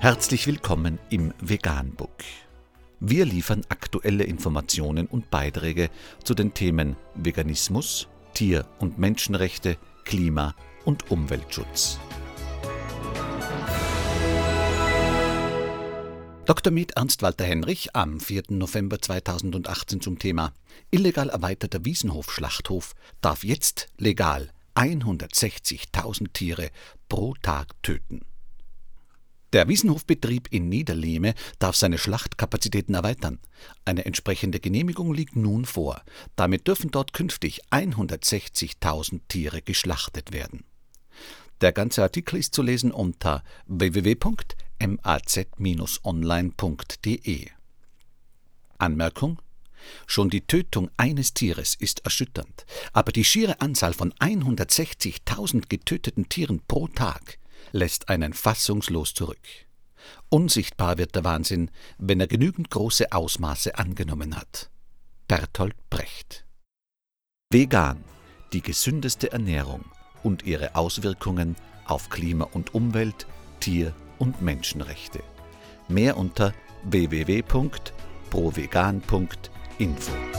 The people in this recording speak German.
Herzlich willkommen im Veganbook. Wir liefern aktuelle Informationen und Beiträge zu den Themen Veganismus, Tier- und Menschenrechte, Klima- und Umweltschutz. Dr. Med Ernst Walter Henrich am 4. November 2018 zum Thema Illegal erweiterter Wiesenhof-Schlachthof darf jetzt legal 160.000 Tiere pro Tag töten. Der Wiesenhofbetrieb in Niederlehme darf seine Schlachtkapazitäten erweitern. Eine entsprechende Genehmigung liegt nun vor. Damit dürfen dort künftig 160.000 Tiere geschlachtet werden. Der ganze Artikel ist zu lesen unter www.maz-online.de. Anmerkung Schon die Tötung eines Tieres ist erschütternd, aber die schiere Anzahl von 160.000 getöteten Tieren pro Tag lässt einen fassungslos zurück. Unsichtbar wird der Wahnsinn, wenn er genügend große Ausmaße angenommen hat. Bertolt Brecht Vegan, die gesündeste Ernährung und ihre Auswirkungen auf Klima und Umwelt, Tier- und Menschenrechte. Mehr unter www.provegan.info.